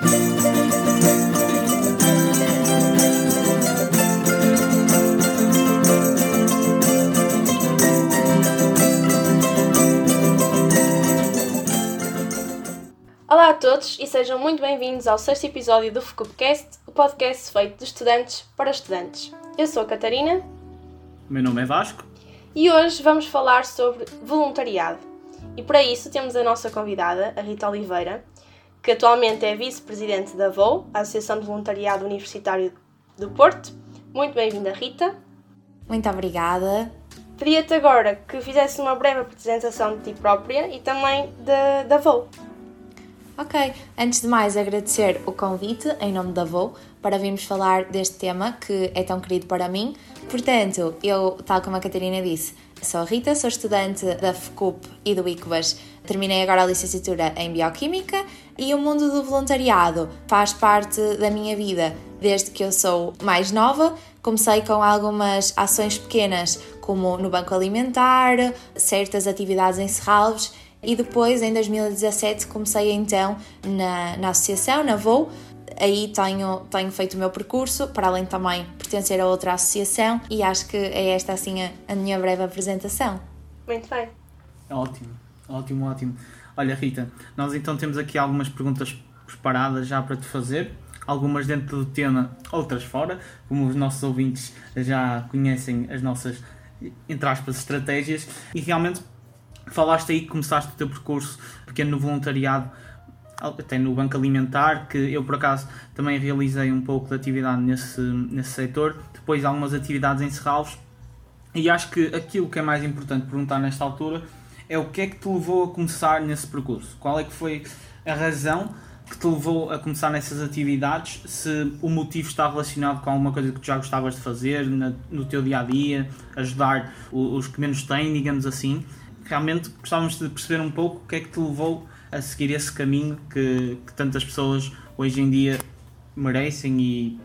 Olá a todos e sejam muito bem-vindos ao sexto episódio do FUCUPcast, o podcast feito de estudantes para estudantes. Eu sou a Catarina. O meu nome é Vasco. E hoje vamos falar sobre voluntariado. E para isso temos a nossa convidada, a Rita Oliveira, que atualmente é vice-presidente da VOU, a Associação de Voluntariado Universitário do Porto. Muito bem-vinda, Rita. Muito obrigada. Pedia-te agora que fizesse uma breve apresentação de ti própria e também da, da VOU. Ok, antes de mais agradecer o convite em nome da VOU para virmos falar deste tema que é tão querido para mim. Portanto, eu, tal como a Catarina disse, sou a Rita, sou estudante da FCUP e do ICBAS. Terminei agora a licenciatura em Bioquímica e o mundo do voluntariado faz parte da minha vida desde que eu sou mais nova. Comecei com algumas ações pequenas, como no Banco Alimentar, certas atividades em Serralves e depois, em 2017, comecei então na, na associação, na VOU. Aí tenho, tenho feito o meu percurso, para além também pertencer a outra associação, e acho que é esta assim a, a minha breve apresentação. Muito bem. Ótimo, ótimo, ótimo. Olha, Rita, nós então temos aqui algumas perguntas preparadas já para te fazer, algumas dentro do tema, outras fora, como os nossos ouvintes já conhecem as nossas, entre aspas, estratégias, e realmente falaste aí que começaste o teu percurso pequeno no voluntariado, até no Banco Alimentar, que eu por acaso também realizei um pouco de atividade nesse, nesse setor, depois algumas atividades em Serralves, e acho que aquilo que é mais importante perguntar nesta altura é o que é que te levou a começar nesse percurso? Qual é que foi a razão que te levou a começar nessas atividades? Se o motivo está relacionado com alguma coisa que tu já gostavas de fazer na, no teu dia a dia, ajudar os que menos têm, digamos assim, realmente gostávamos de perceber um pouco o que é que te levou a seguir esse caminho que, que tantas pessoas hoje em dia merecem e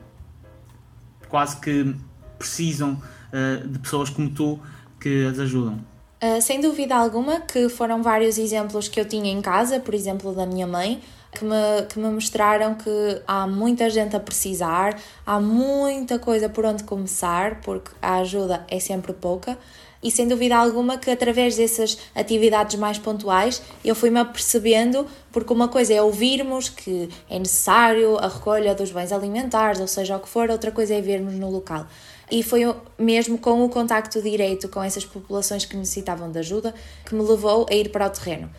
quase que precisam uh, de pessoas como tu que as ajudam. Uh, sem dúvida alguma que foram vários exemplos que eu tinha em casa, por exemplo, da minha mãe, que me, que me mostraram que há muita gente a precisar, há muita coisa por onde começar, porque a ajuda é sempre pouca e sem dúvida alguma que através dessas atividades mais pontuais eu fui-me apercebendo, porque uma coisa é ouvirmos que é necessário a recolha dos bens alimentares, ou seja, o que for, outra coisa é vermos no local. E foi mesmo com o contacto direito com essas populações que necessitavam de ajuda que me levou a ir para o terreno.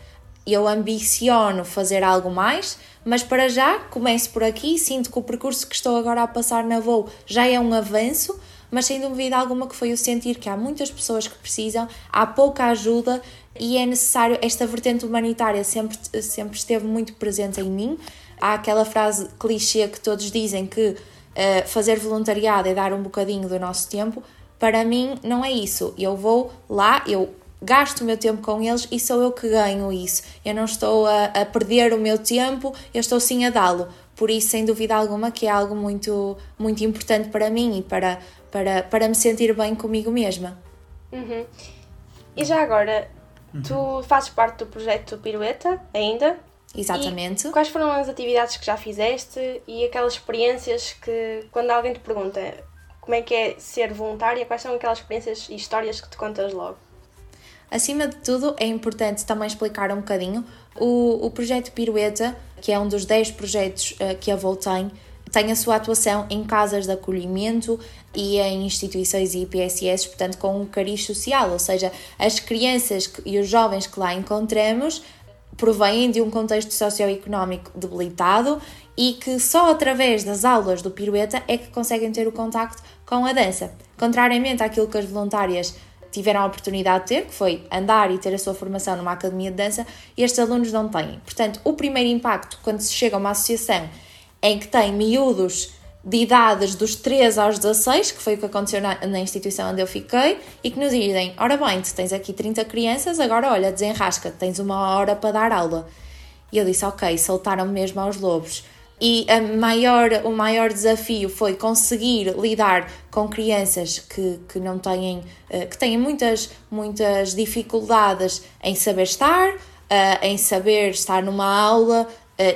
Eu ambiciono fazer algo mais, mas para já começo por aqui. Sinto que o percurso que estou agora a passar na Voo já é um avanço, mas sem dúvida alguma que foi o sentir que há muitas pessoas que precisam, há pouca ajuda e é necessário, esta vertente humanitária sempre, sempre esteve muito presente em mim. Há aquela frase clichê que todos dizem que uh, fazer voluntariado é dar um bocadinho do nosso tempo. Para mim, não é isso. Eu vou lá, eu gasto o meu tempo com eles e sou eu que ganho isso. Eu não estou a, a perder o meu tempo, eu estou sim a dá-lo. Por isso, sem dúvida alguma, que é algo muito, muito importante para mim e para, para, para me sentir bem comigo mesma. Uhum. E já agora, uhum. tu fazes parte do projeto Pirueta ainda? Exatamente. E quais foram as atividades que já fizeste e aquelas experiências que, quando alguém te pergunta como é que é ser voluntária, quais são aquelas experiências e histórias que te contas logo? Acima de tudo, é importante também explicar um bocadinho o, o projeto Pirueta, que é um dos 10 projetos uh, que a Vol tem, tem a sua atuação em casas de acolhimento e em instituições e IPSS, portanto, com um cariz social, ou seja, as crianças e os jovens que lá encontramos provêm de um contexto socioeconómico debilitado e que só através das aulas do pirueta é que conseguem ter o contacto com a dança. Contrariamente àquilo que as voluntárias tiveram a oportunidade de ter, que foi andar e ter a sua formação numa academia de dança, estes alunos não têm. Portanto, o primeiro impacto quando se chega a uma associação em que tem miúdos de idades dos 3 aos 16, que foi o que aconteceu na, na, instituição onde eu fiquei, e que nos dizem: ora bem, tu tens aqui 30 crianças, agora olha, desenrasca, tens uma hora para dar aula. E eu disse: ok, soltaram-me mesmo aos lobos. E maior, o maior desafio foi conseguir lidar com crianças que, que não têm, eh, que têm muitas, muitas dificuldades em saber estar, eh, em saber estar numa aula,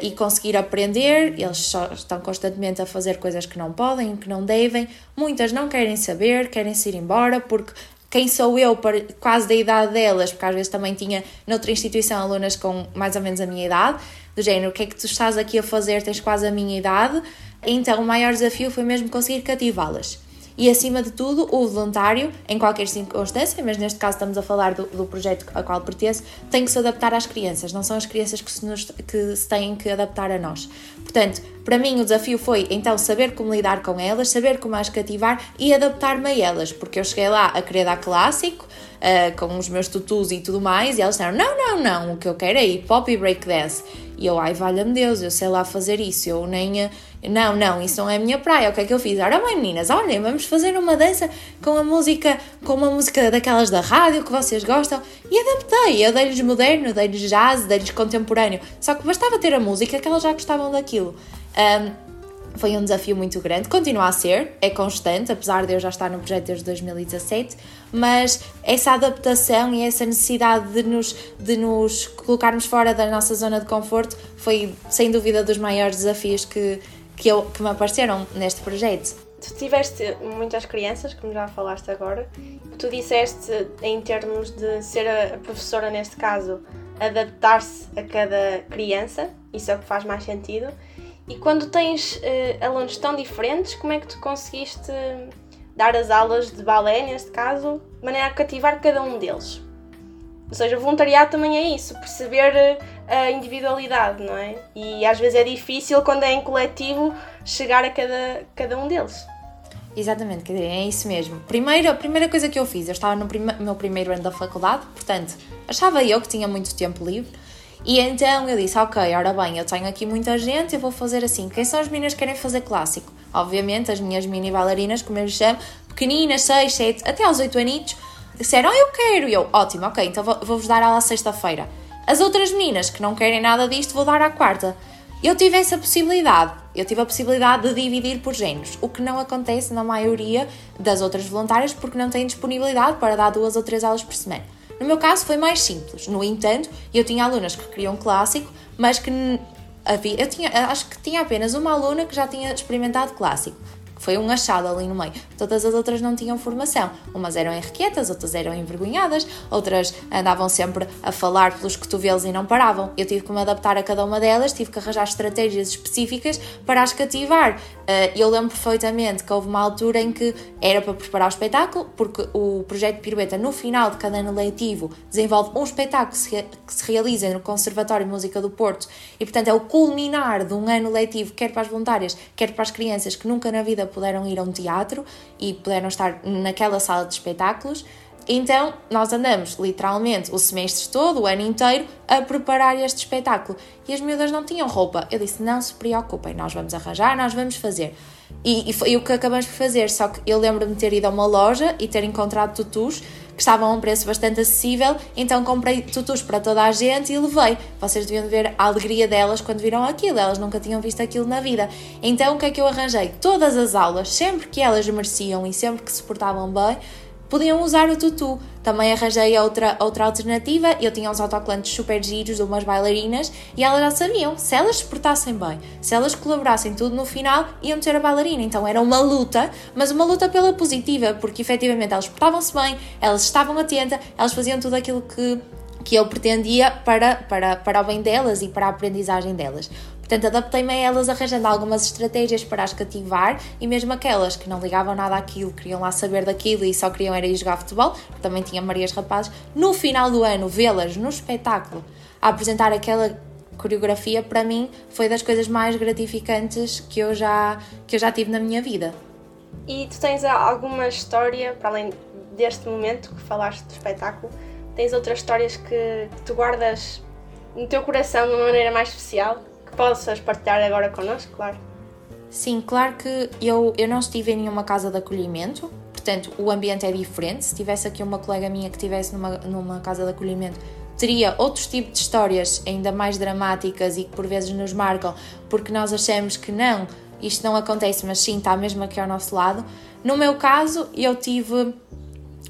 e conseguir aprender. Eles só estão constantemente a fazer coisas que não podem, que não devem. Muitas não querem saber, querem se ir embora porque quem sou eu para quase da idade delas, porque às vezes também tinha noutra instituição alunas com mais ou menos a minha idade, do género, o que é que tu estás aqui a fazer, tens quase a minha idade. Então o maior desafio foi mesmo conseguir cativá-las e, acima de tudo, o voluntário, em qualquer circunstância, mas neste caso estamos a falar do, do projeto a qual pertence, tem que se adaptar às crianças, não são as crianças que se, nos, que se têm que adaptar a nós. Portanto, para mim o desafio foi então saber como lidar com elas, saber como as cativar e adaptar-me a elas, porque eu cheguei lá a querer dar clássico, uh, com os meus tutus e tudo mais, e elas disseram: não, não, não, o que eu quero é hip hop e breakdance. E eu, ai, valha-me Deus, eu sei lá fazer isso, eu nem. Não, não, isso não é a minha praia. O que é que eu fiz? Ora bem, meninas, olhem, vamos fazer uma dança com a música, com uma música daquelas da rádio que vocês gostam. E adaptei, eu dei-lhes moderno, dei-lhes jazz, dei-lhes contemporâneo. Só que bastava ter a música que elas já gostavam daquilo. Um, foi um desafio muito grande, continua a ser, é constante, apesar de eu já estar no projeto desde 2017, mas essa adaptação e essa necessidade de nos, de nos colocarmos fora da nossa zona de conforto foi, sem dúvida, dos maiores desafios que, que, eu, que me apareceram neste projeto. Tu tiveste muitas crianças, como já falaste agora, tu disseste, em termos de ser a professora, neste caso, adaptar-se a cada criança, isso é o que faz mais sentido. E quando tens uh, alunos tão diferentes, como é que tu conseguiste dar as aulas de balé, neste caso, de maneira a cativar cada um deles? Ou seja, o voluntariado também é isso, perceber uh, a individualidade, não é? E às vezes é difícil, quando é em coletivo, chegar a cada, cada um deles. Exatamente, quer dizer, é isso mesmo. Primeiro, a primeira coisa que eu fiz, eu estava no prima, meu primeiro ano da faculdade, portanto, achava eu que tinha muito tempo livre e então eu disse: Ok, ora bem, eu tenho aqui muita gente, eu vou fazer assim. Quem são as meninas que querem fazer clássico? Obviamente, as minhas mini bailarinas, como eu lhes chamo, pequeninas, 6, 7, até aos 8 anitos, disseram: oh, Eu quero. E eu: Ótimo, ok, então vou-vos dar aula sexta-feira. As outras meninas que não querem nada disto, vou dar à quarta. Eu tive essa possibilidade. Eu tive a possibilidade de dividir por géneros, o que não acontece na maioria das outras voluntárias porque não têm disponibilidade para dar duas ou três aulas por semana. No meu caso foi mais simples. No entanto, eu tinha alunas que queriam clássico, mas que havia, eu tinha, acho que tinha apenas uma aluna que já tinha experimentado clássico foi um achado ali no meio. Todas as outras não tinham formação. Umas eram enriquetas, outras eram envergonhadas, outras andavam sempre a falar pelos cotovelos e não paravam. Eu tive que me adaptar a cada uma delas, tive que arranjar estratégias específicas para as cativar. Eh, eu lembro perfeitamente que houve uma altura em que era para preparar o espetáculo, porque o projeto Pirueta, no final de cada ano letivo, desenvolve um espetáculo que se realiza no Conservatório de Música do Porto e, portanto, é o culminar de um ano letivo, quer para as voluntárias, quer para as crianças que nunca na vida puderam ir a um teatro e puderam estar naquela sala de espetáculos. Então, nós andamos literalmente o semestre todo, o ano inteiro, a preparar este espetáculo. E as miúdas não tinham roupa. Eu disse: não se preocupem, nós vamos arranjar, nós vamos fazer. E, e foi o que acabamos por fazer. Só que eu lembro-me de ter ido a uma loja e ter encontrado tutus que estavam a um preço bastante acessível, então comprei tutus para toda a gente e levei. Vocês deviam ver a alegria delas quando viram aquilo, elas nunca tinham visto aquilo na vida. Então o que é que eu arranjei? Todas as aulas, sempre que elas mereciam e sempre que se portavam bem, podiam usar o tutu. Também arranjei outra, outra alternativa. Eu tinha uns autocolantes super giros de umas bailarinas e elas já sabiam, se elas se portassem bem, se elas colaborassem tudo no final, iam ter a bailarina. Então era uma luta, mas uma luta pela positiva, porque efetivamente elas portavam-se bem, elas estavam atentas, elas faziam tudo aquilo que, que eu pretendia para, para, para o bem delas e para a aprendizagem delas. Portanto, adaptei-me a elas arranjando algumas estratégias para as cativar e mesmo aquelas que não ligavam nada àquilo, queriam lá saber daquilo e só queriam era ir jogar futebol, também tinha Marias Rapazes, no final do ano, vê-las no espetáculo a apresentar aquela coreografia, para mim, foi das coisas mais gratificantes que eu já, que eu já tive na minha vida. E tu tens alguma história, para além deste momento que falaste do espetáculo, tens outras histórias que, que tu guardas no teu coração de uma maneira mais especial? Possas partilhar agora connosco, claro. Sim, claro que eu, eu não estive em nenhuma casa de acolhimento, portanto o ambiente é diferente. Se tivesse aqui uma colega minha que estivesse numa, numa casa de acolhimento, teria outros tipos de histórias ainda mais dramáticas e que por vezes nos marcam porque nós achamos que não, isto não acontece, mas sim está mesmo aqui ao nosso lado. No meu caso, eu tive,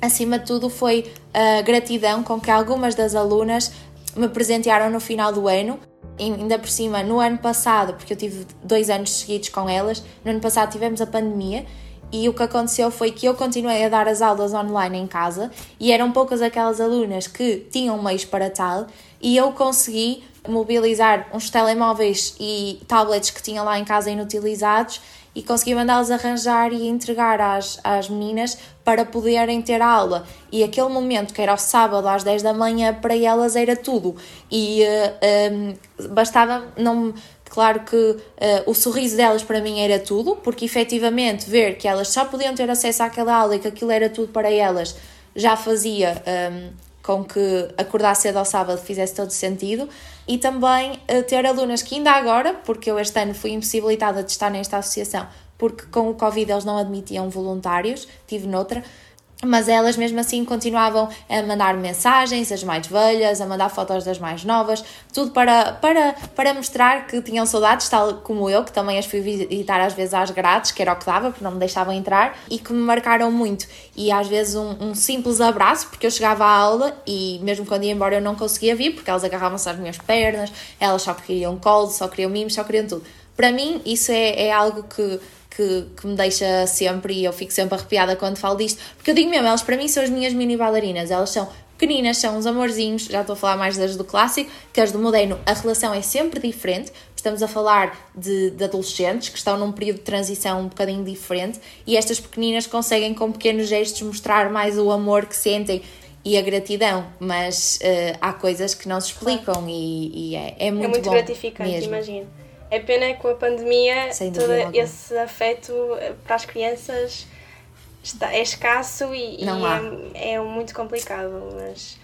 acima de tudo, foi a gratidão com que algumas das alunas me presentearam no final do ano ainda por cima, no ano passado, porque eu tive dois anos seguidos com elas, no ano passado tivemos a pandemia e o que aconteceu foi que eu continuei a dar as aulas online em casa e eram poucas aquelas alunas que tinham meios para tal e eu consegui mobilizar uns telemóveis e tablets que tinha lá em casa inutilizados e consegui mandá-los arranjar e entregar às, às meninas para poderem ter aula. E aquele momento, que era o sábado às 10 da manhã, para elas era tudo. E uh, eh, um, eh, bastava não. Claro que uh, o sorriso delas para mim era tudo, porque efetivamente ver que elas só podiam ter acesso àquela aula e que aquilo era tudo para elas já fazia um, com que acordar cedo ao sábado fizesse todo sentido. E também uh, ter alunas que ainda agora, porque eu este ano fui impossibilitada de estar nesta associação, porque com o Covid eles não admitiam voluntários, tive noutra, mas elas mesmo assim continuavam a mandar mensagens, as mais velhas, a mandar fotos das mais novas, tudo para, para, para mostrar que tinham saudades, tal como eu, que também as fui visitar às vezes às grades, que era o que dava, porque não me deixavam entrar, e que me marcaram muito. E às vezes um, um simples abraço, porque eu chegava à aula e mesmo quando ia embora eu não conseguia vir, porque elas agarravam-se às minhas pernas, elas só queriam colo, só queriam mimos, só queriam tudo. Para mim, isso é, é algo que que, que me deixa sempre, e eu fico sempre arrepiada quando falo disto, porque eu digo mesmo, elas para mim são as minhas mini bailarinas, elas são pequeninas, são uns amorzinhos, já estou a falar mais das do clássico, que as do moderno, a relação é sempre diferente, estamos a falar de, de, adolescentes que estão num período de transição um bocadinho diferente e estas pequeninas conseguem com pequenos gestos mostrar mais o amor que sentem e a gratidão, mas uh, há coisas que não se explicam e, e é, é, muito, é muito gratificante, mesmo. imagino. É pena que com a pandemia todo esse afeto eh, para as crianças está, é escasso e, e é, é, muito complicado, mas...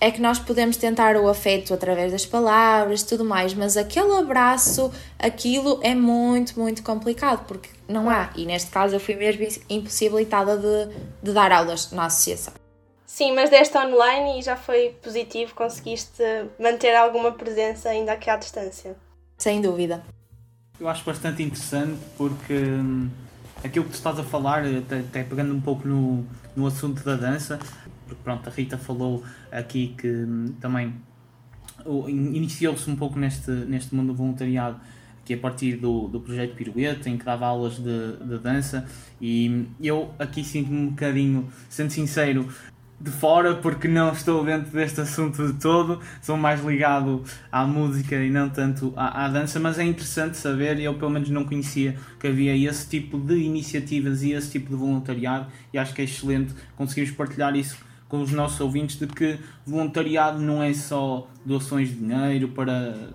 É que nós podemos tentar o afeto através das palavras e tudo mais, mas aquele abraço, aquilo é muito, muito complicado, porque não há. E neste caso eu fui mesmo impossibilitada de, de dar aulas na associação. Sim, mas deste online e já foi positivo, conseguiste manter alguma presença ainda aqui à distância. Sem dúvida. Eu acho bastante interessante porque hum, aquilo que tu estás a falar, até, até pegando um pouco no, no assunto da dança, porque pronto, a Rita falou aqui que hum, também iniciou-se um pouco neste, neste mundo do voluntariado que a partir do, do projeto Pirueta, em que dava aulas de, de dança, e eu aqui sinto-me um bocadinho, sendo sincero, de fora porque não estou dentro deste assunto de todo, sou mais ligado à música e não tanto à, à, dança, mas é interessante saber, eu pelo menos não conhecia que havia esse tipo de iniciativas e esse tipo de voluntariado e acho que é excelente conseguirmos partilhar isso com os nossos ouvintes de que voluntariado não é só doações de dinheiro para,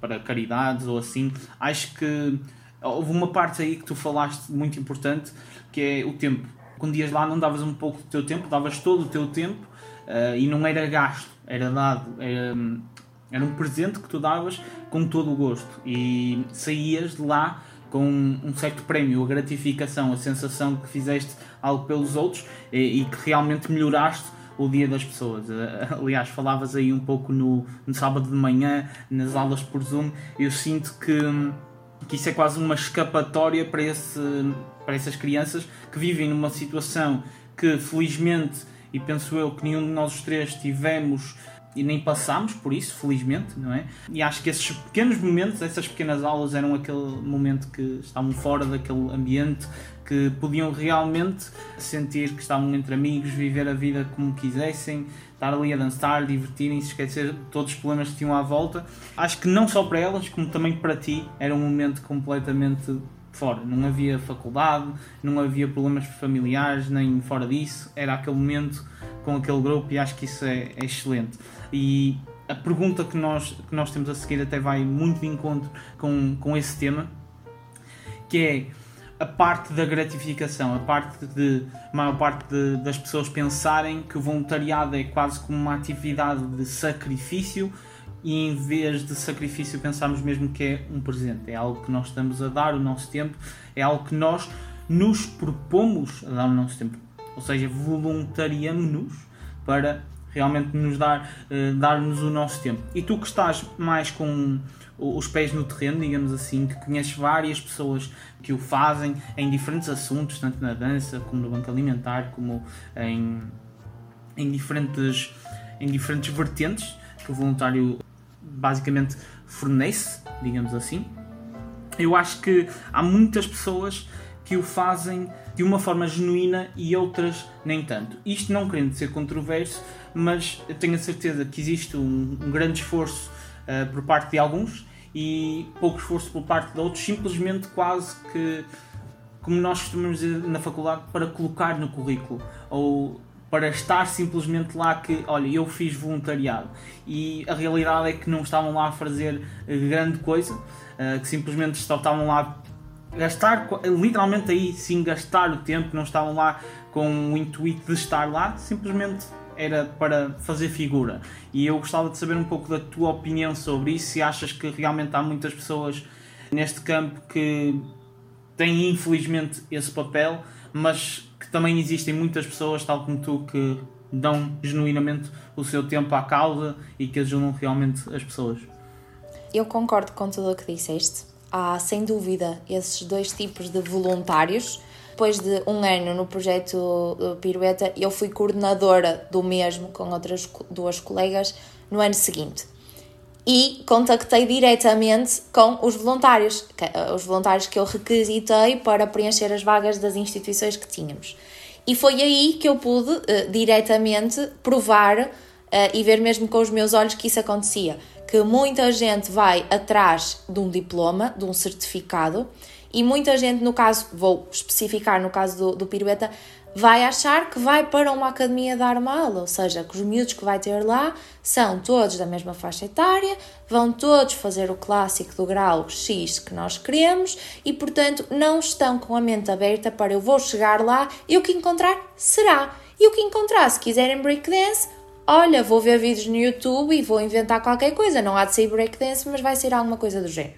para caridades ou assim, acho que houve uma parte aí que tu falaste muito importante que é o tempo quando ias lá não davas um pouco do teu tempo, davas todo o teu tempo uh, e não era gasto, era dado, era, era um presente que tu davas com todo o gosto e saías de lá com um certo prémio, a gratificação, a sensação que fizeste algo pelos outros e, e que realmente melhoraste o dia das pessoas. Eh, aliás, falavas aí um pouco no, no sábado de manhã, nas aulas por Zoom, eu sinto que, que isso é quase uma escapatória para esse para essas crianças que vivem numa situação que felizmente e penso eu que nenhum de nós três tivemos e nem passámos por isso, felizmente, não é? E acho que esses pequenos momentos, essas pequenas aulas eram aquele momento que estavam fora daquele ambiente, que podiam realmente sentir que estavam entre amigos, viver a vida como quisessem, estar ali a dançar, divertirem-se, esquecer todos os problemas que tinham à volta. Acho que não só para elas, como também para ti, era um momento completamente fora. Não havia faculdade, não havia problemas familiares, nem fora disso. Era aquele momento com aquele grupo e acho que isso é, é excelente. E a pergunta que nós, que nós temos a seguir até vai muito de encontro com, com esse tema, que é a parte da gratificação, a parte de a maior parte de, das pessoas pensarem que o voluntariado é quase como uma atividade de sacrifício e em vez de sacrifício pensarmos mesmo que é um presente, é algo que nós estamos a dar o nosso tempo, é algo que nós nos propomos a dar o nosso tempo, ou seja, voluntariamos-nos para realmente nos dar, uh, dar-nos o nosso tempo. E tu que estás mais com os pés no terreno, digamos assim, que conheces várias pessoas que o fazem em diferentes assuntos, tanto na dança como no banco alimentar, como em, em, diferentes, em diferentes vertentes que o voluntário basicamente fornece, digamos assim. Eu acho que há muitas pessoas que o fazem de uma forma genuína e outras nem tanto. Isto não querendo ser controverso, mas tenho a certeza que existe um, um grande esforço uh, por parte de alguns e pouco esforço por parte de outros, simplesmente quase que, como nós costumamos dizer na faculdade, para colocar no currículo ou para estar simplesmente lá que, olha, eu fiz voluntariado e a realidade é que não estavam lá a fazer grande coisa, uh, que simplesmente estavam lá gastar, literalmente aí sim gastar o tempo, não estavam lá com o intuito de estar lá, simplesmente era para fazer figura. E eu gostava de saber um pouco da tua opinião sobre isso, se achas que realmente há muitas pessoas neste campo que têm infelizmente esse papel, mas que também existem muitas pessoas, tal como tu, que dão genuinamente o seu tempo à causa e que ajudam realmente as pessoas. Eu concordo com tudo o que disseste há sem dúvida esses dois tipos de voluntários. Depois de um ano no projeto Pirueta, eu fui coordenadora do mesmo com outras duas colegas no ano seguinte. E contactei diretamente com os voluntários, eh, os voluntários que eu requisitei para preencher as vagas das instituições que tínhamos. E foi aí que eu pude uh, diretamente provar uh, e ver mesmo com os meus olhos que isso acontecia que muita gente vai atrás de um diploma, de um certificado, e muita gente, no caso, vou especificar no caso do, do pirueta, vai achar que vai para uma academia dar uma aula, ou seja, que os miúdos que vai ter lá são todos da mesma faixa etária, vão todos fazer o clássico do grau X que nós queremos e, portanto, não estão com a mente aberta para eu vou chegar lá e o que encontrar será. E o que encontrar, se quiserem breakdance, olha, vou ver vídeos no YouTube e vou inventar qualquer coisa. Não há de ser breakdance, mas vai ser alguma coisa do género.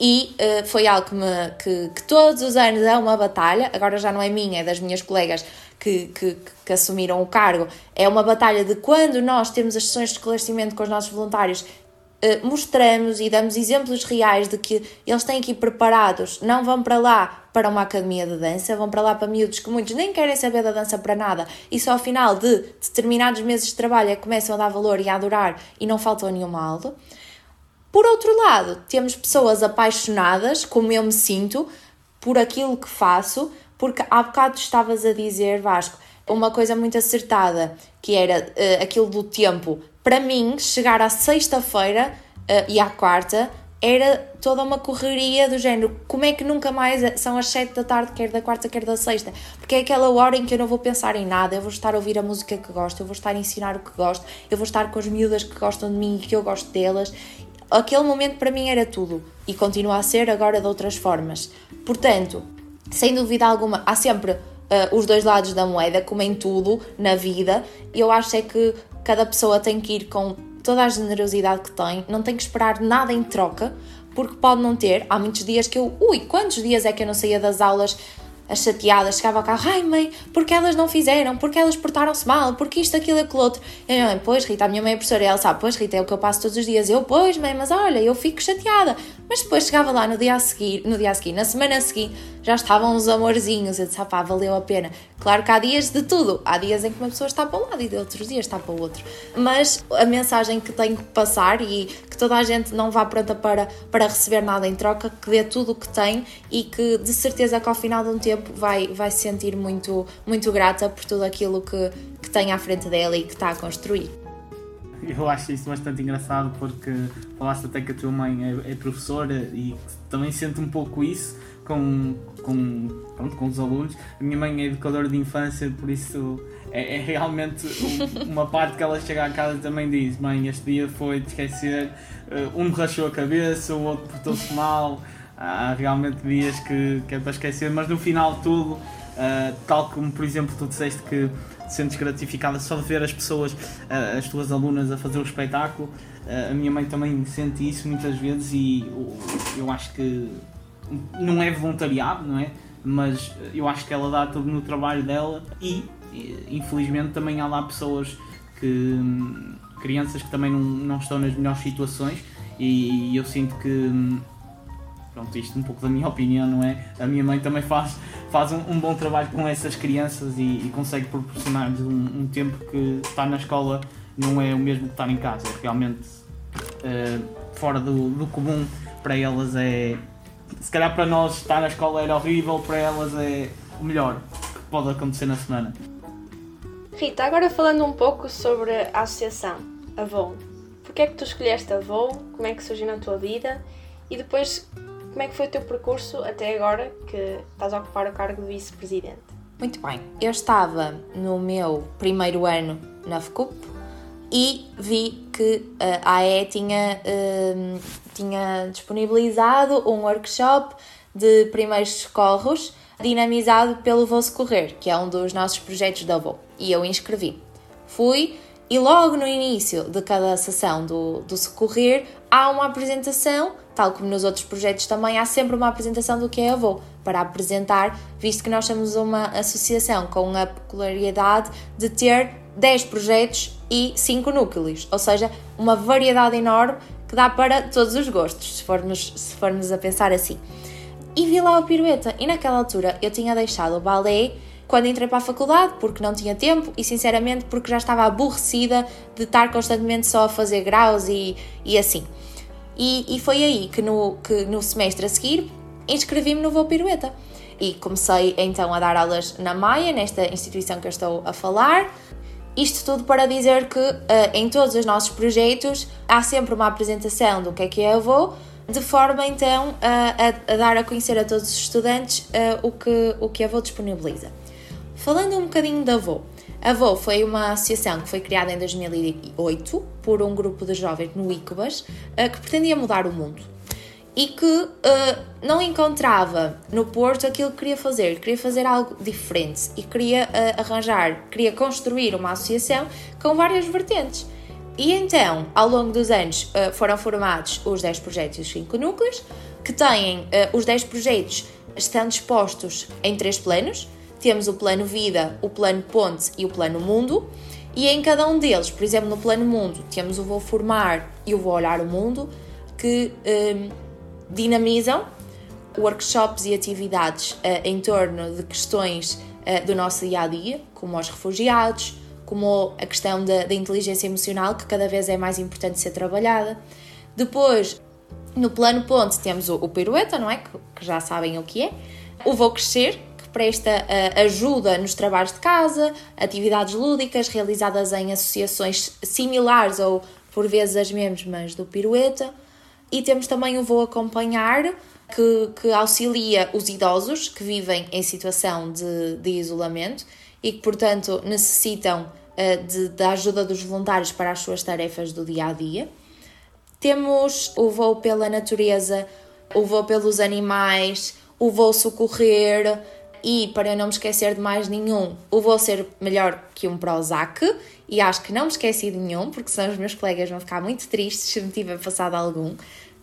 E uh, foi algo que, me, que, que, todos os anos é uma batalha, agora já não é minha, é das minhas colegas que, que, que assumiram o cargo. É uma batalha de quando nós temos as sessões de esclarecimento com os nossos voluntários, uh, mostramos e damos exemplos reais de que eles têm que ir preparados, não vão para lá para uma academia de dança, vão para lá para miúdos que muitos nem querem saber da dança para nada e só ao final de determinados meses de trabalho é que começam a dar valor e a adorar e não faltam nenhuma aula. Por outro lado, temos pessoas apaixonadas, como eu me sinto, por aquilo que faço, porque há bocado estavas a dizer, Vasco, uma coisa muito acertada, que era uh, aquilo do tempo. Para mim, chegar à sexta-feira uh, e à quarta era toda uma correria do género, como é que nunca mais são as 7 da tarde, quer da quarta, quer da sexta? Porque é aquela hora em que eu não vou pensar em nada, eu vou estar a ouvir a música que gosto, eu vou estar a ensinar o que gosto, eu vou estar com as miúdas que gostam de mim e que eu gosto delas. Aquele momento para mim era tudo e continua a ser agora de outras formas. Portanto, sem dúvida alguma, há sempre uh, os dois lados da moeda, como em tudo na vida. Eu acho é que cada pessoa tem que ir com toda a generosidade que tem, não tem que esperar nada em troca, porque pode não ter. Há muitos dias que eu, ui, quantos dias é que eu não saía das aulas a chateada, chegava ao carro, ai mãe, porque elas não fizeram, porque elas portaram-se mal, porque isto, aquilo, aquilo outro. E a mãe, pois Rita, a minha mãe é professora, e ela sabe, pois Rita, é o que eu passo todos os dias. Eu, pois mãe, mas olha, eu fico chateada. Mas depois chegava lá no dia a seguir, no dia a seguir, na semana seguinte, já estavam uns amorzinhos. Eu disse, ah pá, valeu a pena. Claro que há dias de tudo. Há dias em que uma pessoa está para um lado e de outros dias está para o outro. Mas a mensagem que tenho que passar e que toda a gente não vá pronta para, para receber nada em troca, que dê tudo o que tem e que de certeza que ao final de um tempo vai, vai se sentir muito, muito grata por tudo aquilo que, que tem à frente dela e que está a construir. Eu acho isso bastante engraçado porque falaste até que a tua mãe é, é professora e também sente um pouco isso com, com, pronto, com os alunos. A minha mãe é educadora de infância, por isso é, é realmente uma parte que ela chega à casa e também diz: Mãe, este dia foi de esquecer, uh, um me rachou a cabeça, o outro portou-se mal. Há realmente dias que, que é para esquecer, mas no final tudo, uh, tal como por exemplo tu disseste que te sentes gratificada só de ver as pessoas, uh, as tuas alunas a fazer o espetáculo, a minha mãe também sente isso muitas vezes e eu acho que não é voluntariado, não é? Mas eu acho que ela dá tudo no trabalho dela e infelizmente também há lá pessoas que crianças que também não, não estão nas melhores situações e, eu sinto que pronto, isto um pouco da minha opinião, não é? A minha mãe também faz, faz um, um bom trabalho com essas crianças e, e consegue proporcionar-lhes um, um, tempo que estar na escola não é o mesmo que estar em casa. Realmente uh, fora do, do comum, para elas é. Se calhar para nós estar na escola era horrível, para elas é o melhor que pode acontecer na semana. Rita, agora falando um pouco sobre a associação, a VOL. Porquê é que tu escolheste a? Como é que surgiu na tua vida? E depois, como é que foi o teu percurso até agora que estás a ocupar o cargo de vice-presidente? Muito bem. Eu estava no meu primeiro ano na FCUP e vi que eh, a AE tinha, uh, tinha disponibilizado um workshop de primeiros socorros dinamizado pelo Vou Socorrer, que é um dos nossos projetos da VO. E eu inscrevi. Fui e logo no início de cada sessão do, do Socorrer há uma apresentação, tal como nos outros projetos também, há sempre uma apresentação do que é a VO, para apresentar, visto que nós somos uma associação com a peculiaridade de ter 10 projetos e 5 núcleos, ou seja, uma variedade enorme que dá para todos os gostos, se formos, se formos a pensar assim e vi lá o pirueta. E naquela altura eu tinha deixado o balé quando entrei para a faculdade, porque não tinha tempo e sinceramente porque já estava aborrecida de estar constantemente só a fazer graus e, e assim. E, e foi aí que no, que no semestre a seguir inscrevi-me no Voo Pirueta. E comecei então a dar aulas na Maia, nesta instituição que eu estou a falar. Isto tudo para dizer que uh, em todos os nossos projetos há sempre uma apresentação do que é que é a VO, de forma então a, a, dar a conhecer a todos os estudantes uh, o, que, o que a VO disponibiliza. Falando um bocadinho da VO, a foi uma associação que foi criada em 2008 por um grupo de jovens no ICOBAS uh, que pretendia mudar o mundo e que uh, não encontrava no Porto aquilo que queria fazer, queria fazer algo diferente e queria arranjar, queria construir uma associação com várias vertentes. E então, ao longo dos anos, eh, foram formados os 10 projetos e os 5 núcleos, que têm, eh, os 10 projetos estão dispostos em três planos. Temos o plano vida, o plano ponte e o plano mundo. E em cada um deles, por exemplo, no plano mundo, temos o vou formar e o vou olhar o mundo, que um, ehm, dinamizam workshops e atividades uh, em torno de questões uh, do nosso dia a dia, como os refugiados, como a questão da, da inteligência emocional, que cada vez é mais importante ser trabalhada. Depois, no plano ponte, temos o, o pirueta, não é? Que, que, já sabem o que é. O Vou Crescer, presta uh, ajuda nos trabalhos de casa, atividades lúdicas realizadas em associações similares ou por vezes as mesmas do pirueta. E temos também o Vou Acompanhar, que, que auxilia os idosos que vivem em situação de, de isolamento e que, portanto, necessitam eh, de, da ajuda dos voluntários para as suas tarefas do dia a dia. Temos o voo pela natureza, o voo pelos animais, o voo socorrer e, para não me esquecer de mais nenhum, o voo ser melhor que um Prozac. E acho que não me esqueci de nenhum, porque senão os meus colegas vão ficar muito tristes se me tiver passado algum.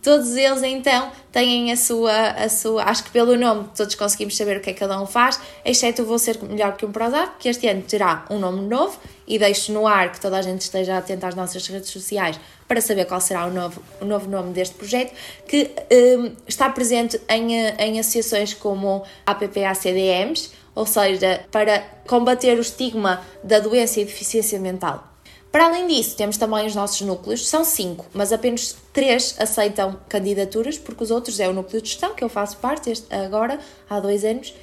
Todos eles então têm a sua, a sua. Acho que pelo nome todos conseguimos saber o que é que cada um faz, exceto o Vou Ser Melhor que um Prozac, que este ano terá um nome novo e deixo no ar que toda a gente esteja atenta às nossas redes sociais para saber qual será o novo, o novo nome deste projeto, que um, está presente em, em associações como a APPA-CDMs, ou seja, para combater o estigma da doença e deficiência mental. Para além disso, temos também os nossos núcleos, são cinco, mas apenas três aceitam candidaturas, porque os outros é o núcleo de gestão, que eu faço parte este, agora, há dois anos,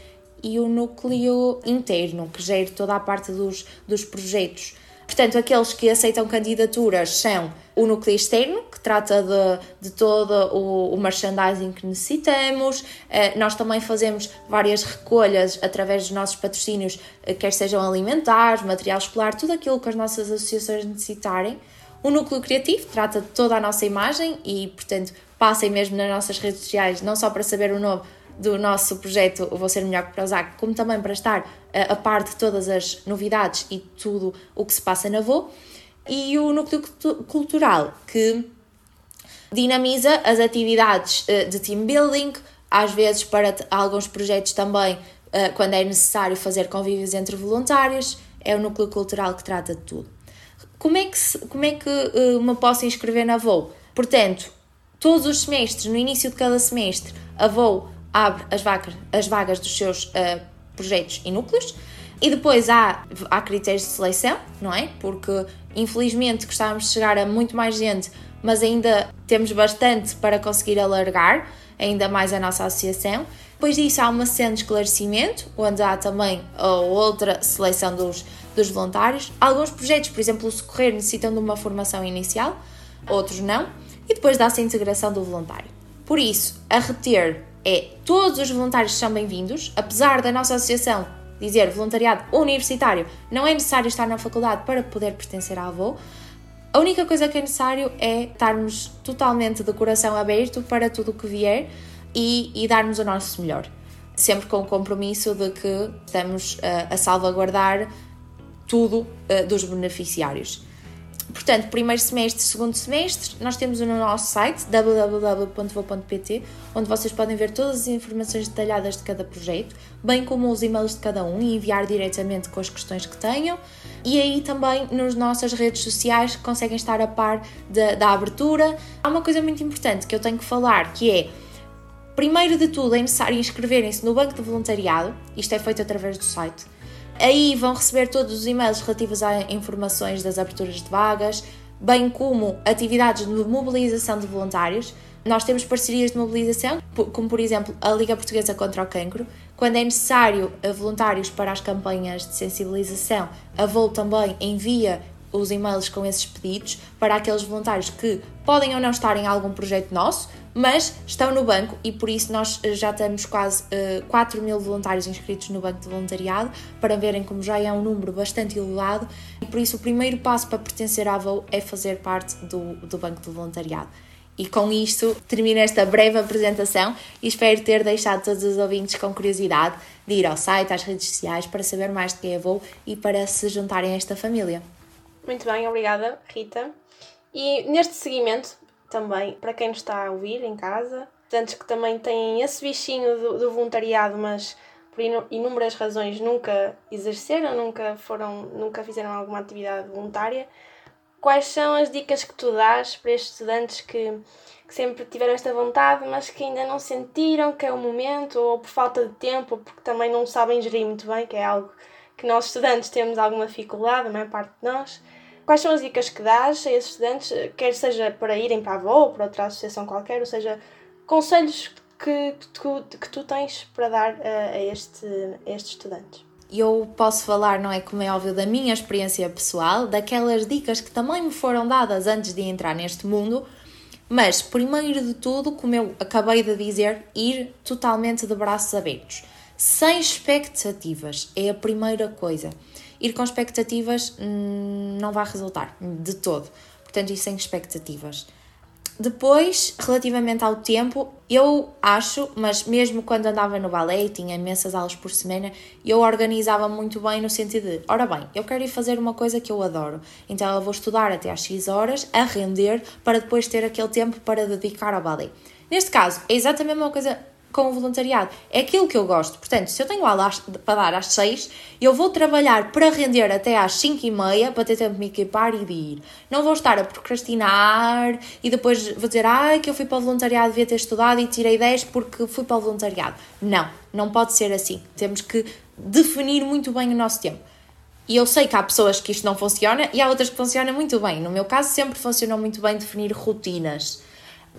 e o núcleo interno, que gera toda a parte dos, dos projetos. Portanto, aqueles que aceitam candidaturas são o núcleo externo, que trata de, de todo o, o merchandising que necessitamos. Uh, nós também fazemos várias recolhas através dos nossos patrocínios, uh, quer sejam alimentares, material escolar, tudo aquilo que as nossas associações necessitarem. O núcleo criativo trata de toda a nossa imagem e, portanto, passem mesmo nas nossas redes sociais, não só para saber o nome do nosso projeto Vou Ser Melhor que Prozac, como também para estar uh, a par de todas as novidades e tudo o que se passa na VO e o núcleo cultural, que dinamiza as atividades eh, de team building, às vezes para alguns projetos também, eh, quando é necessário fazer convívios entre voluntários, é o núcleo cultural que trata de tudo. Como é que, se, como é que me posso inscrever na VOU? Portanto, todos os semestres, no início de cada semestre, a VOU abre as vagas, as vagas dos seus uh, projetos e núcleos e depois há, há critérios de seleção, não é? Porque infelizmente gostávamos de chegar a muito mais gente, mas ainda temos bastante para conseguir alargar ainda mais a nossa associação. Depois disso há uma sessão de esclarecimento, onde há também outra seleção dos, dos voluntários. Alguns projetos, por exemplo, o Socorrer, necessitam de uma formação inicial, outros não. E depois dá-se a integração do voluntário. Por isso, a reter é todos os voluntários são bem-vindos, apesar da nossa associação dizer voluntariado universitário, não é necessário estar na faculdade para poder pertencer à AVO. A única coisa que é necessário é estarmos totalmente de coração aberto para tudo o que vier e, e darmos o nosso melhor. Sempre com o compromisso de que estamos uh, a salvaguardar tudo uh, dos beneficiários. Portanto, primeiro semestre, segundo semestre, nós temos no nosso site www.vo.pt, onde vocês podem ver todas as informações detalhadas de cada projeto, bem como os e-mails de cada um e enviar diretamente com as questões que tenham. E aí também nas nossas redes sociais conseguem estar a par da, da abertura. Há uma coisa muito importante que eu tenho que falar, que é Primeiro de tudo, é necessário inscreverem-se no banco de voluntariado, isto é feito através do site. Aí vão receber todos os e-mails relativos a informações das aberturas de vagas, bem como atividades de mobilização de voluntários. Nós temos parcerias de mobilização, como por exemplo a Liga Portuguesa contra o Cancro. Quando é necessário eh, voluntários para as campanhas de sensibilização, a VOL também envia os e-mails com esses pedidos para aqueles voluntários que podem ou não estar em algum projeto nosso, mas estão no banco e por isso nós eh, já temos quase uh, eh, 4 mil voluntários inscritos no banco de voluntariado, para verem como já é um número bastante elevado e por isso o primeiro passo para pertencer à VOU é fazer parte do, do banco de voluntariado. E com isto termino esta breve apresentação e espero ter deixado todos os ouvintes com curiosidade de ir ao site, às redes sociais para saber mais de quem é VOU e para se juntarem a esta família. Muito bem, obrigada, Rita. E neste seguimento, também, para quem nos está a ouvir em casa, tantos que também têm esse bichinho do, do voluntariado, mas por inúmeras razões nunca exerceram, nunca foram, nunca fizeram alguma atividade voluntária. Quais são as dicas que tu dás para estes estudantes que, que sempre tiveram esta vontade, mas que ainda não sentiram que é o momento, ou por falta de tempo, ou porque também não sabem gerir muito bem, que é algo que nós estudantes temos alguma dificuldade, a maior parte de nós. Quais são as dicas que dás a esses estudantes, quer seja para irem para a VO ou para outra associação qualquer, ou seja, conselhos que, tu, que tu tens para dar a, a, este, a estes estudantes? Eu posso falar, não é como é óbvio, da minha experiência pessoal, daquelas dicas que também me foram dadas antes de entrar neste mundo, mas primeiro de tudo, como eu acabei de dizer, ir totalmente de braços abertos, sem expectativas, é a primeira coisa ir com expectativas hum, não vai resultar de todo. Portanto, isso sem expectativas. Depois, relativamente ao tempo, eu acho, mas mesmo quando andava no balé e tinha imensas aulas por semana, eu organizava muito bem no sentido de, ora bem, eu quero ir fazer uma coisa que eu adoro, então eu vou estudar até às X horas, a render, para depois ter aquele tempo para dedicar ao balé. Neste caso, é exatamente uma coisa com o voluntariado. É aquilo que eu gosto. Portanto, se eu tenho aula para dar às 6, eu vou trabalhar para render até às 5 e meia para ter tempo de me equipar e de ir. Não vou estar a procrastinar e depois vou dizer ai, que eu fui para o voluntariado, devia ter estudado e tirei 10 porque fui para o voluntariado. Não, não pode ser assim. Temos que definir muito bem o nosso tempo. E eu sei que há pessoas que isto não funciona e há outras que funcionam muito bem. No meu caso, sempre funcionou muito bem definir rotinas.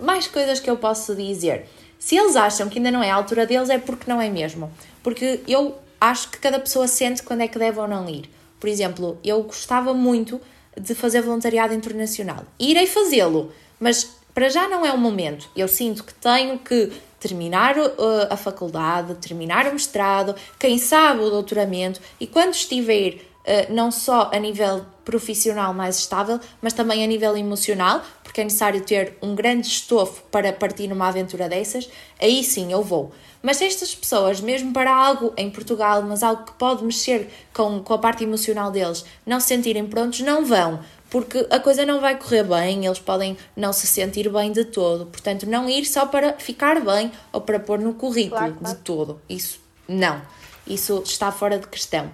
Mais coisas que eu posso dizer. Se eles acham que ainda não é a altura deles, é porque não é mesmo. Porque eu acho que cada pessoa sente quando é que deve ou não ir. Por exemplo, eu gostava muito de fazer voluntariado internacional. Irei fazê-lo, mas para já não é o momento. Eu sinto que tenho que terminar uh, a faculdade, terminar o mestrado, quem sabe o doutoramento, e quando estiver uh, não só a nível profissional mais estável, mas também a nível emocional, porque é necessário ter um grande estofo para partir numa aventura dessas, aí sim eu vou. Mas estas pessoas, mesmo para algo em Portugal, mas algo que pode mexer com, com a parte emocional deles, não se sentirem prontos, não vão, porque a coisa não vai correr bem, eles podem não se sentir bem de todo. Portanto, não ir só para ficar bem ou para pôr no currículo claro, claro. de todo. Isso não. Isso está fora de questão.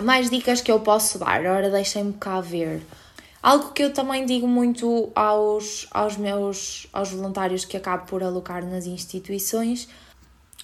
Mais dicas que eu posso dar, ora deixem-me cá ver. Algo que eu também digo muito aos, aos meus aos voluntários que acabo por alocar nas instituições,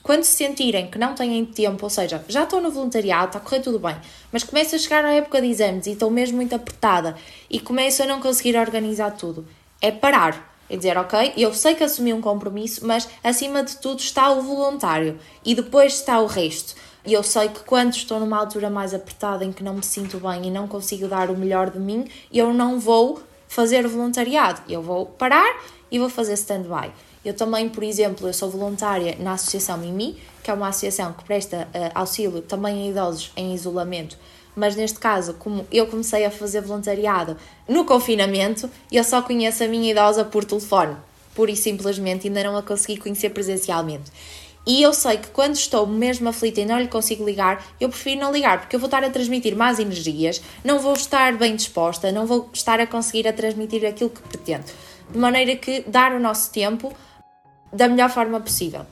quando se sentirem que não têm tempo, ou seja, já estou no voluntariado, está a correr tudo bem, mas começo a chegar à época de exames e estou mesmo muito apertada e começo a não conseguir organizar tudo. é parar. É dizer, ok, eu sei que assumi um compromisso, mas acima de tudo está o voluntário e depois está o resto. E eu sei que quando estou numa altura mais apertada em que não me sinto bem e não consigo dar o melhor de mim, eu não vou fazer voluntariado. Eu vou parar e vou fazer stand-by. Eu também, por exemplo, eu sou voluntária na Associação Mimi, que é uma associação que presta uh, auxílio também a idosos em isolamento, mas neste caso, como eu comecei a fazer voluntariado no confinamento, eu só conheço a minha idosa por telefone, pura e simplesmente, ainda não a consegui conhecer presencialmente. E eu sei que quando estou mesmo aflita e não lhe consigo ligar, eu prefiro não ligar, porque eu vou estar a transmitir más energias, não vou estar bem disposta, não vou estar a conseguir a transmitir aquilo que pretendo. De maneira que dar o nosso tempo da melhor forma possível.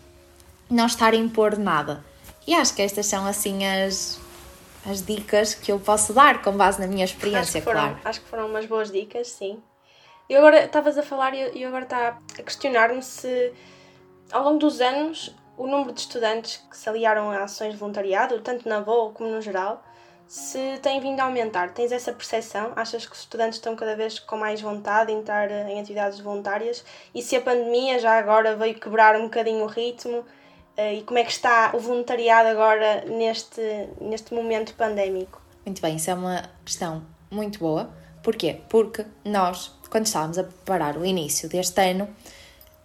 Não estar a impor nada. E acho que estas são assim as, as dicas que eu posso dar com base na minha experiência, acho foram, claro. Acho que foram umas boas dicas, sim. E agora estavas a falar e eu agora está a questionar-me se ao longo dos anos o número de estudantes que se aliaram a ações de voluntariado, tanto na VOL como no geral, se tem vindo a aumentar. Tens essa percepção? Achas que os estudantes estão cada vez com mais vontade de entrar eh, em atividades voluntárias? E se a pandemia já agora veio quebrar um bocadinho o ritmo? Eh, e como é que está o voluntariado agora neste, neste momento pandémico? Muito bem, isso é uma questão muito boa. Porquê? Porque nós, quando estávamos a preparar o início deste ano,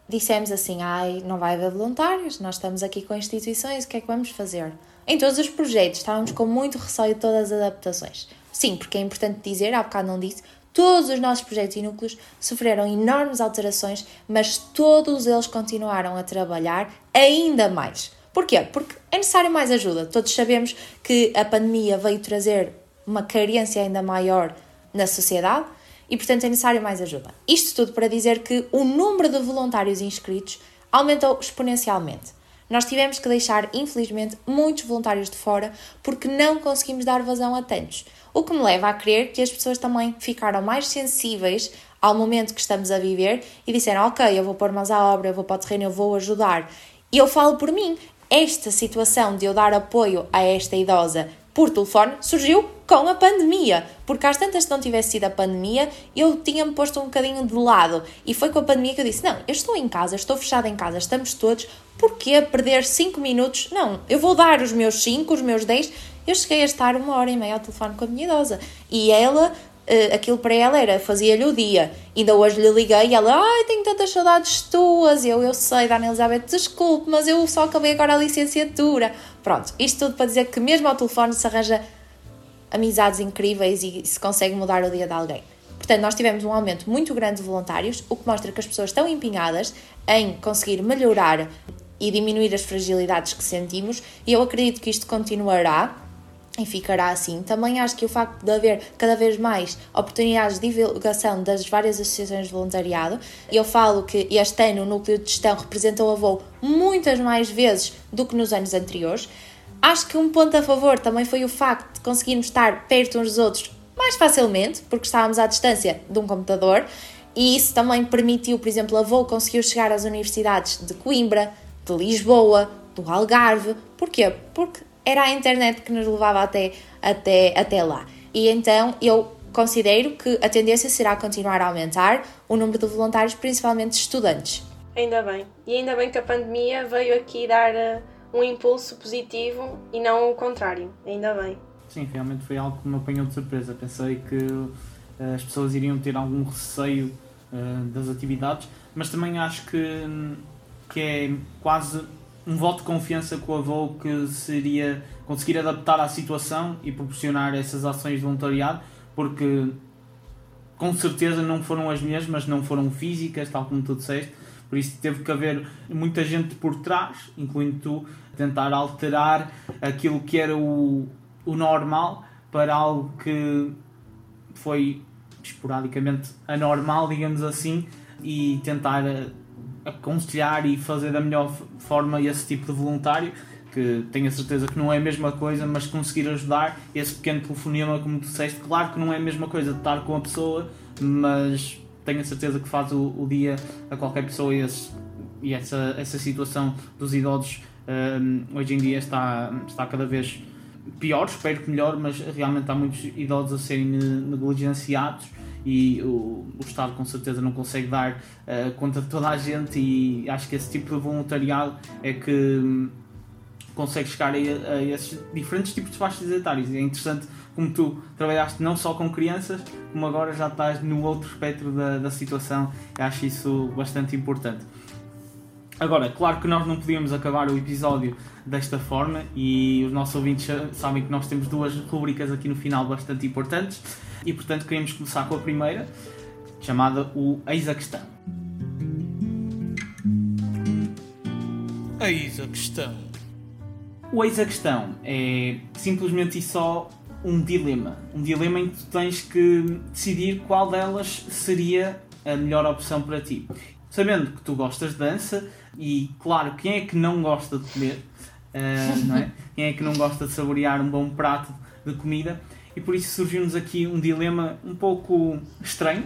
dissemos assim: ai, não vai haver voluntários, nós estamos aqui com instituições, o que é que vamos fazer? Em todos os projetos estávamos com muito receio de todas as adaptações. Sim, porque é importante dizer, há bocado não disse, todos os nossos projetos e núcleos sofreram enormes alterações, mas todos eles continuaram a trabalhar ainda mais. Porquê? Porque é necessário mais ajuda. Todos sabemos que a pandemia veio trazer uma carência ainda maior na sociedade e, portanto, é necessário mais ajuda. Isto tudo para dizer que o número de voluntários inscritos aumentou exponencialmente. Nós tivemos que deixar, infelizmente, muitos voluntários de fora porque não conseguimos dar vazão a tantos. O que me leva a crer que as pessoas também ficaram mais sensíveis ao momento que estamos a viver e disseram: Ok, eu vou pôr mãos à obra, eu vou para o terreno, eu vou ajudar. E eu falo por mim, esta situação de eu dar apoio a esta idosa por telefone surgiu com a pandemia, porque às tantas, se não tivesse sido a pandemia, eu tinha-me posto um bocadinho de lado. E foi com a pandemia que eu disse: Não, eu estou em casa, estou fechada em casa, estamos todos, porquê perder 5 minutos? Não, eu vou dar os meus 5, os meus 10. Eu cheguei a estar uma hora e meia ao telefone com a minha idosa e ela Uh, aquilo para ela era, fazia-lhe o dia. Ainda hoje lhe liguei e ela, ai, tenho tantas saudades tuas. Eu, eu sei, Dana Elizabeth, desculpe, mas eu só acabei agora a licenciatura. Pronto, isto tudo para dizer que mesmo ao telefone se arranja amizades incríveis e se consegue mudar o dia de alguém. Portanto, nós tivemos um aumento muito grande de voluntários, o que mostra que as pessoas estão empenhadas em conseguir melhorar e diminuir as fragilidades que sentimos, e eu acredito que isto continuará e ficará assim. Também acho que o facto de haver cada vez mais oportunidades de divulgação das várias associações de voluntariado, eu falo que este ano o núcleo de gestão representou a voo muitas mais vezes do que nos anos anteriores. Acho que um ponto a favor também foi o facto de conseguirmos estar perto uns dos outros mais facilmente, porque estávamos à distância de um computador, e isso também permitiu, por exemplo, a Voo conseguiu chegar às universidades de Coimbra, de Lisboa, do Algarve. Porquê? Porque era a internet que nos levava até, até, até lá. E então eu considero que a tendência será continuar a aumentar o número de voluntários, principalmente estudantes. Ainda bem. E ainda bem que a pandemia veio aqui dar uh, um impulso positivo e não o contrário. Ainda bem. Sim, realmente foi algo que me apanhou de surpresa. Pensei que uh, as pessoas iriam ter algum receio uh, das atividades, mas também acho que, que é quase um voto de confiança com o avô que seria conseguir adaptar à situação e proporcionar essas ações de voluntariado, porque com certeza não foram as mesmas, não foram físicas, tal como tu disseste, por isso teve que haver muita gente por trás, incluindo tu, tentar alterar aquilo que era o, o normal para algo que foi esporadicamente anormal, digamos assim, e tentar aconselhar e fazer da melhor forma esse tipo de voluntário que tenho a certeza que não é a mesma coisa, mas conseguir ajudar esse pequeno telefonema, como disseste, claro que não é a mesma coisa de estar com a pessoa, mas tenho a certeza que faz o, o dia a qualquer pessoa e, esse, e essa, essa situação dos idosos um, hoje em dia está, está cada vez pior, espero que melhor, mas realmente há muitos idosos a serem negligenciados e o, o Estado com certeza não consegue dar uh, conta de toda a gente e acho que esse tipo de voluntariado é que um, consegue chegar a, a, esses diferentes tipos de faixas etárias. É interessante como tu trabalhaste não só com crianças, como agora já estás no outro espectro da, da situação. Eu acho isso bastante importante. Agora, claro que nós não podíamos acabar o episódio desta forma e os nossos ouvintes sabem que nós temos duas rubricas aqui no final bastante importantes e portanto queríamos começar com a primeira, chamada o Eis a Questão. Eis a Questão. O Eis a Questão é simplesmente e só um dilema. Um dilema em que tu tens que decidir qual delas seria a melhor opção para ti. Sabendo que tu gostas de dança, e claro, quem é que não gosta de comer? Uh, não é? Quem é que não gosta de saborear um bom prato de comida? E por isso surgiu-nos aqui um dilema um pouco estranho,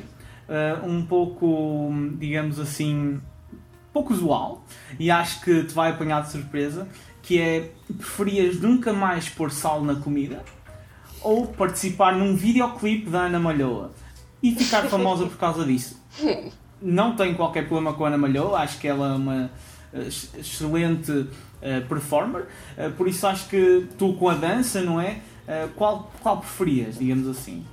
uh, um pouco, digamos assim, pouco usual, e acho que te vai apanhar de surpresa, que é, preferias nunca mais pôr sal na comida ou participar num videoclipe da Ana Malhoa e ficar famosa por causa disso? Não tenho qualquer problema com a Ana Malhoa, acho que ela é uma eh, excelente uh, performer, uh, por isso acho que tu com a dança, não é? Uh, qual, qual preferias, digamos assim?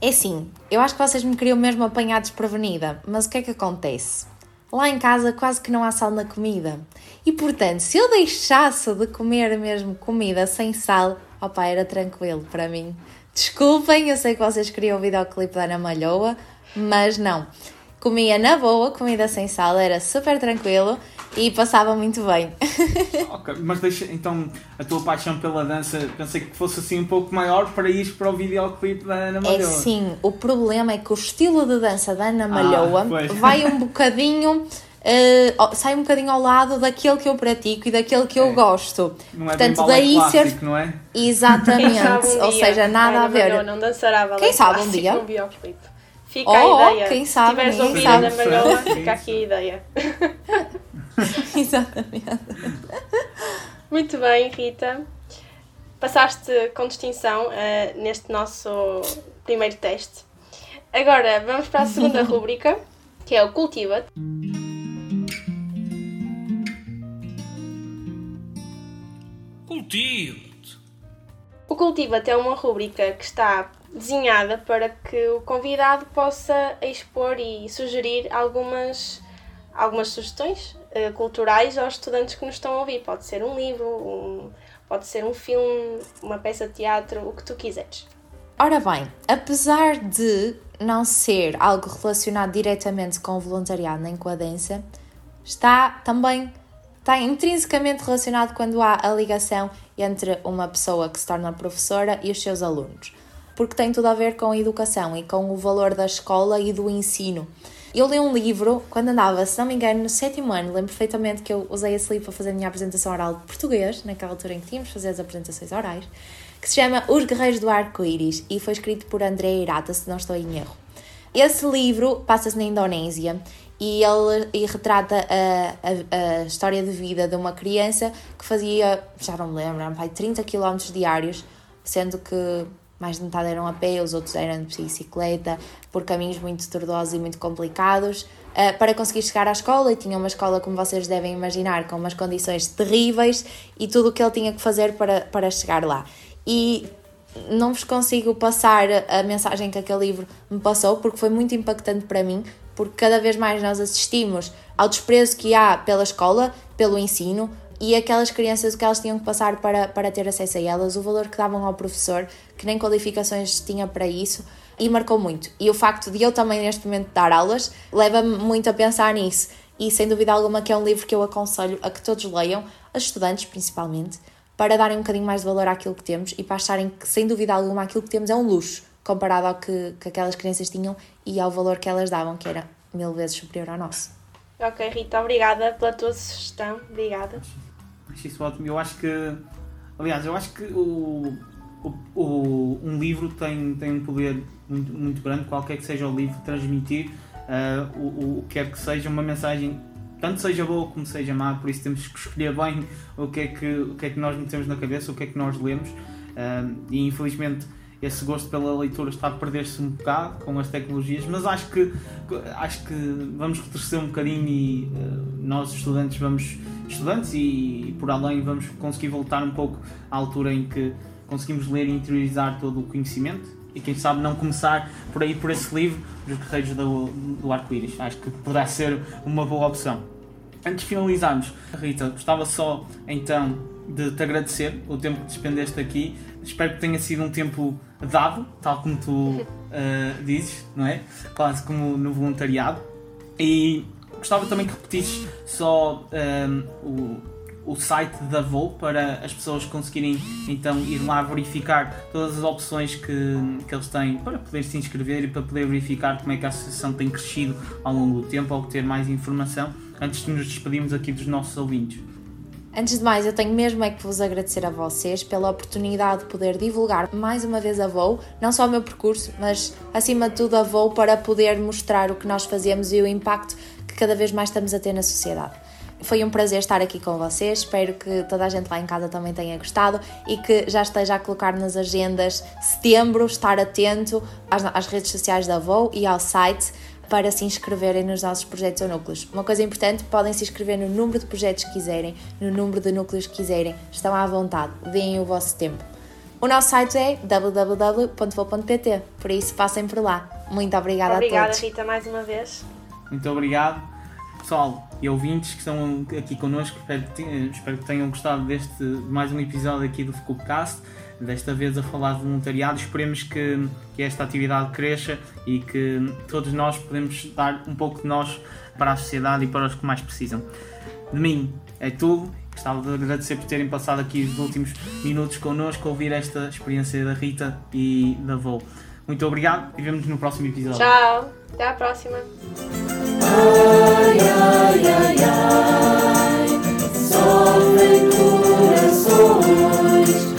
É sim, eu acho que vocês me queriam mesmo apanhar desprevenida, mas o que é que acontece? Lá em casa quase que não há sal na comida. E portanto, se eu deixasse de comer mesmo comida sem sal, opá, era tranquilo para mim. Desculpem, eu sei que vocês queriam o videoclipe da Ana Malhoa, mas não. Comia na boa, comida sem sal, era super tranquilo e passava muito bem. ok, mas deixa, então a tua paixão pela dança, pensei que fosse assim um pouco maior para ir para o videoclipe da Ana Malhoa. É sim, o problema é que o estilo de dança da Ana Malhoa ah, vai um bocadinho. Uh, sai um bocadinho ao lado daquele que eu pratico e daquele que é. eu gosto. Não é Portanto, daí clássico, ser. Não é? Exatamente. Um Ou seja, nada Ana a ver. Malhoa não dançará Quem sabe um dia? Um Fica oh, a ideia. Quem sabe, Se tiveres ouvido a Ana Malhoa, fica aqui a ideia. Exatamente. Muito bem, Rita. Passaste com distinção uh, neste nosso primeiro teste. Agora vamos para a segunda rúbrica, que é o Cultiva. Cultiva-te. O Cultiva-te é uma rúbrica que está desenhada para que o convidado possa expor e sugerir algumas, algumas sugestões uh, culturais aos estudantes que nos estão a ouvir. Pode ser um livro, um, pode ser um filme, uma peça de teatro, o que tu quiseres. Ora bem, apesar de não ser algo relacionado diretamente com o voluntariado nem com a dança, está também está intrinsecamente relacionado quando há a ligação entre uma pessoa que se torna professora e os seus alunos, porque tem tudo a ver com a educação e com o valor da escola e do ensino. Eu li um livro quando andava, se não me engano, no sétimo ano. Lembro perfeitamente que eu usei esse livro para fazer a minha apresentação oral de português, naquela altura em que tínhamos de fazer as apresentações orais, que se chama Os Guerreiros do Arco-Íris e foi escrito por André Irata, se não estou em erro. Esse livro passa-se na Indonésia e ele e retrata a, a, a, história de vida de uma criança que fazia, já não me lembro, 30 km diários, sendo que mais de metade eram a pé, os outros eram de bicicleta, por caminhos muito tortuosos e muito complicados, uh, para conseguir chegar à escola. E tinha uma escola, como vocês devem imaginar, com umas condições terríveis e tudo o que ele tinha que fazer para, para chegar lá. E não vos consigo passar a mensagem que aquele livro me passou, porque foi muito impactante para mim, porque cada vez mais nós assistimos ao desprezo que há pela escola, pelo ensino, e aquelas crianças o que elas tinham que passar para, para ter acesso a elas, o valor que davam ao professor, que nem qualificações tinha para isso, e marcou muito. E o facto de eu também neste momento dar aulas leva-me muito a pensar nisso. E sem dúvida alguma que é um livro que eu aconselho a que todos leiam, as estudantes principalmente, para darem um bocadinho mais de valor àquilo que temos e para acharem que, sem dúvida alguma, aquilo que temos é um luxo comparado ao que, que aquelas crianças tinham e ao valor que elas davam, que era mil vezes superior ao nosso. Ok, Rita, obrigada pela tua sugestão. Obrigada. Acho isso ótimo. Eu acho que, aliás, eu acho que o, o, o, um livro tem, tem um poder muito, muito grande, qualquer que seja o livro, transmitir uh, o, o que quer que seja uma mensagem, tanto seja boa como seja má, por isso temos que escolher bem o que é que, o que, é que nós metemos na cabeça, o que é que nós lemos. Uh, e infelizmente esse gosto pela leitura está a perder-se um bocado com as tecnologias, mas acho que, acho que vamos retroceder um bocadinho e uh, nós estudantes vamos, estudantes e, e por além vamos conseguir voltar um pouco à altura em que conseguimos ler e interiorizar todo o conhecimento e quem sabe não começar por aí por esse livro dos Guerreiros do, do Arco-Íris. Acho que poderá ser uma boa opção. Antes de finalizarmos, Rita, gostava só então de te agradecer o tempo que despendeste aqui. Espero que tenha sido um tempo dado, tal como tu uh, dizes, não é? Quase como no voluntariado. E gostava também que repetisses só um, ehm, o, o site da Voo para as pessoas conseguirem então ir lá verificar todas as opções que, que eles têm para poder se inscrever e para poder verificar como é que a associação tem crescido ao longo do tempo, obter mais informação, antes de nos despedirmos aqui dos nossos ouvintes. Antes de mais, eu tenho mesmo é que vos agradecer a vocês pela oportunidade de poder divulgar mais uma vez a Voo, não só o meu percurso, mas acima de tudo a Voo para poder mostrar o que nós fazemos e o impacto que cada vez mais estamos a ter na sociedade. Foi um prazer estar aqui com vocês. Espero que toda a gente lá em casa também tenha gostado e que já esteja a colocar nas agendas setembro, estar atento às, às redes sociais da Voo e ao site para se inscreverem nos nossos projetos ou núcleos. Uma coisa importante, podem se inscrever no número de projetos que quiserem, no número de núcleos que quiserem, estão à vontade, deem o vosso tempo. O nosso site é www.vo.pt, por isso passem por lá. Muito obrigada, obrigada a todos. Obrigada, Rita, mais uma vez. Muito obrigado. Pessoal e ouvintes que estão aqui connosco, espero, que tenham gostado deste mais um episódio aqui do Focupcast desta vez a falar de voluntariado. Esperemos que, que esta atividade cresça e que todos nós podemos dar um pouco de nós para a sociedade e para os que mais precisam. De mim é tudo. Gostava de agradecer por terem passado aqui os últimos minutos connosco, ouvir esta experiência da Rita e da Vô. Muito obrigado e vemos no próximo episódio. Tchau, até à próxima. Ai, ai, ai, ai, sofrem corações.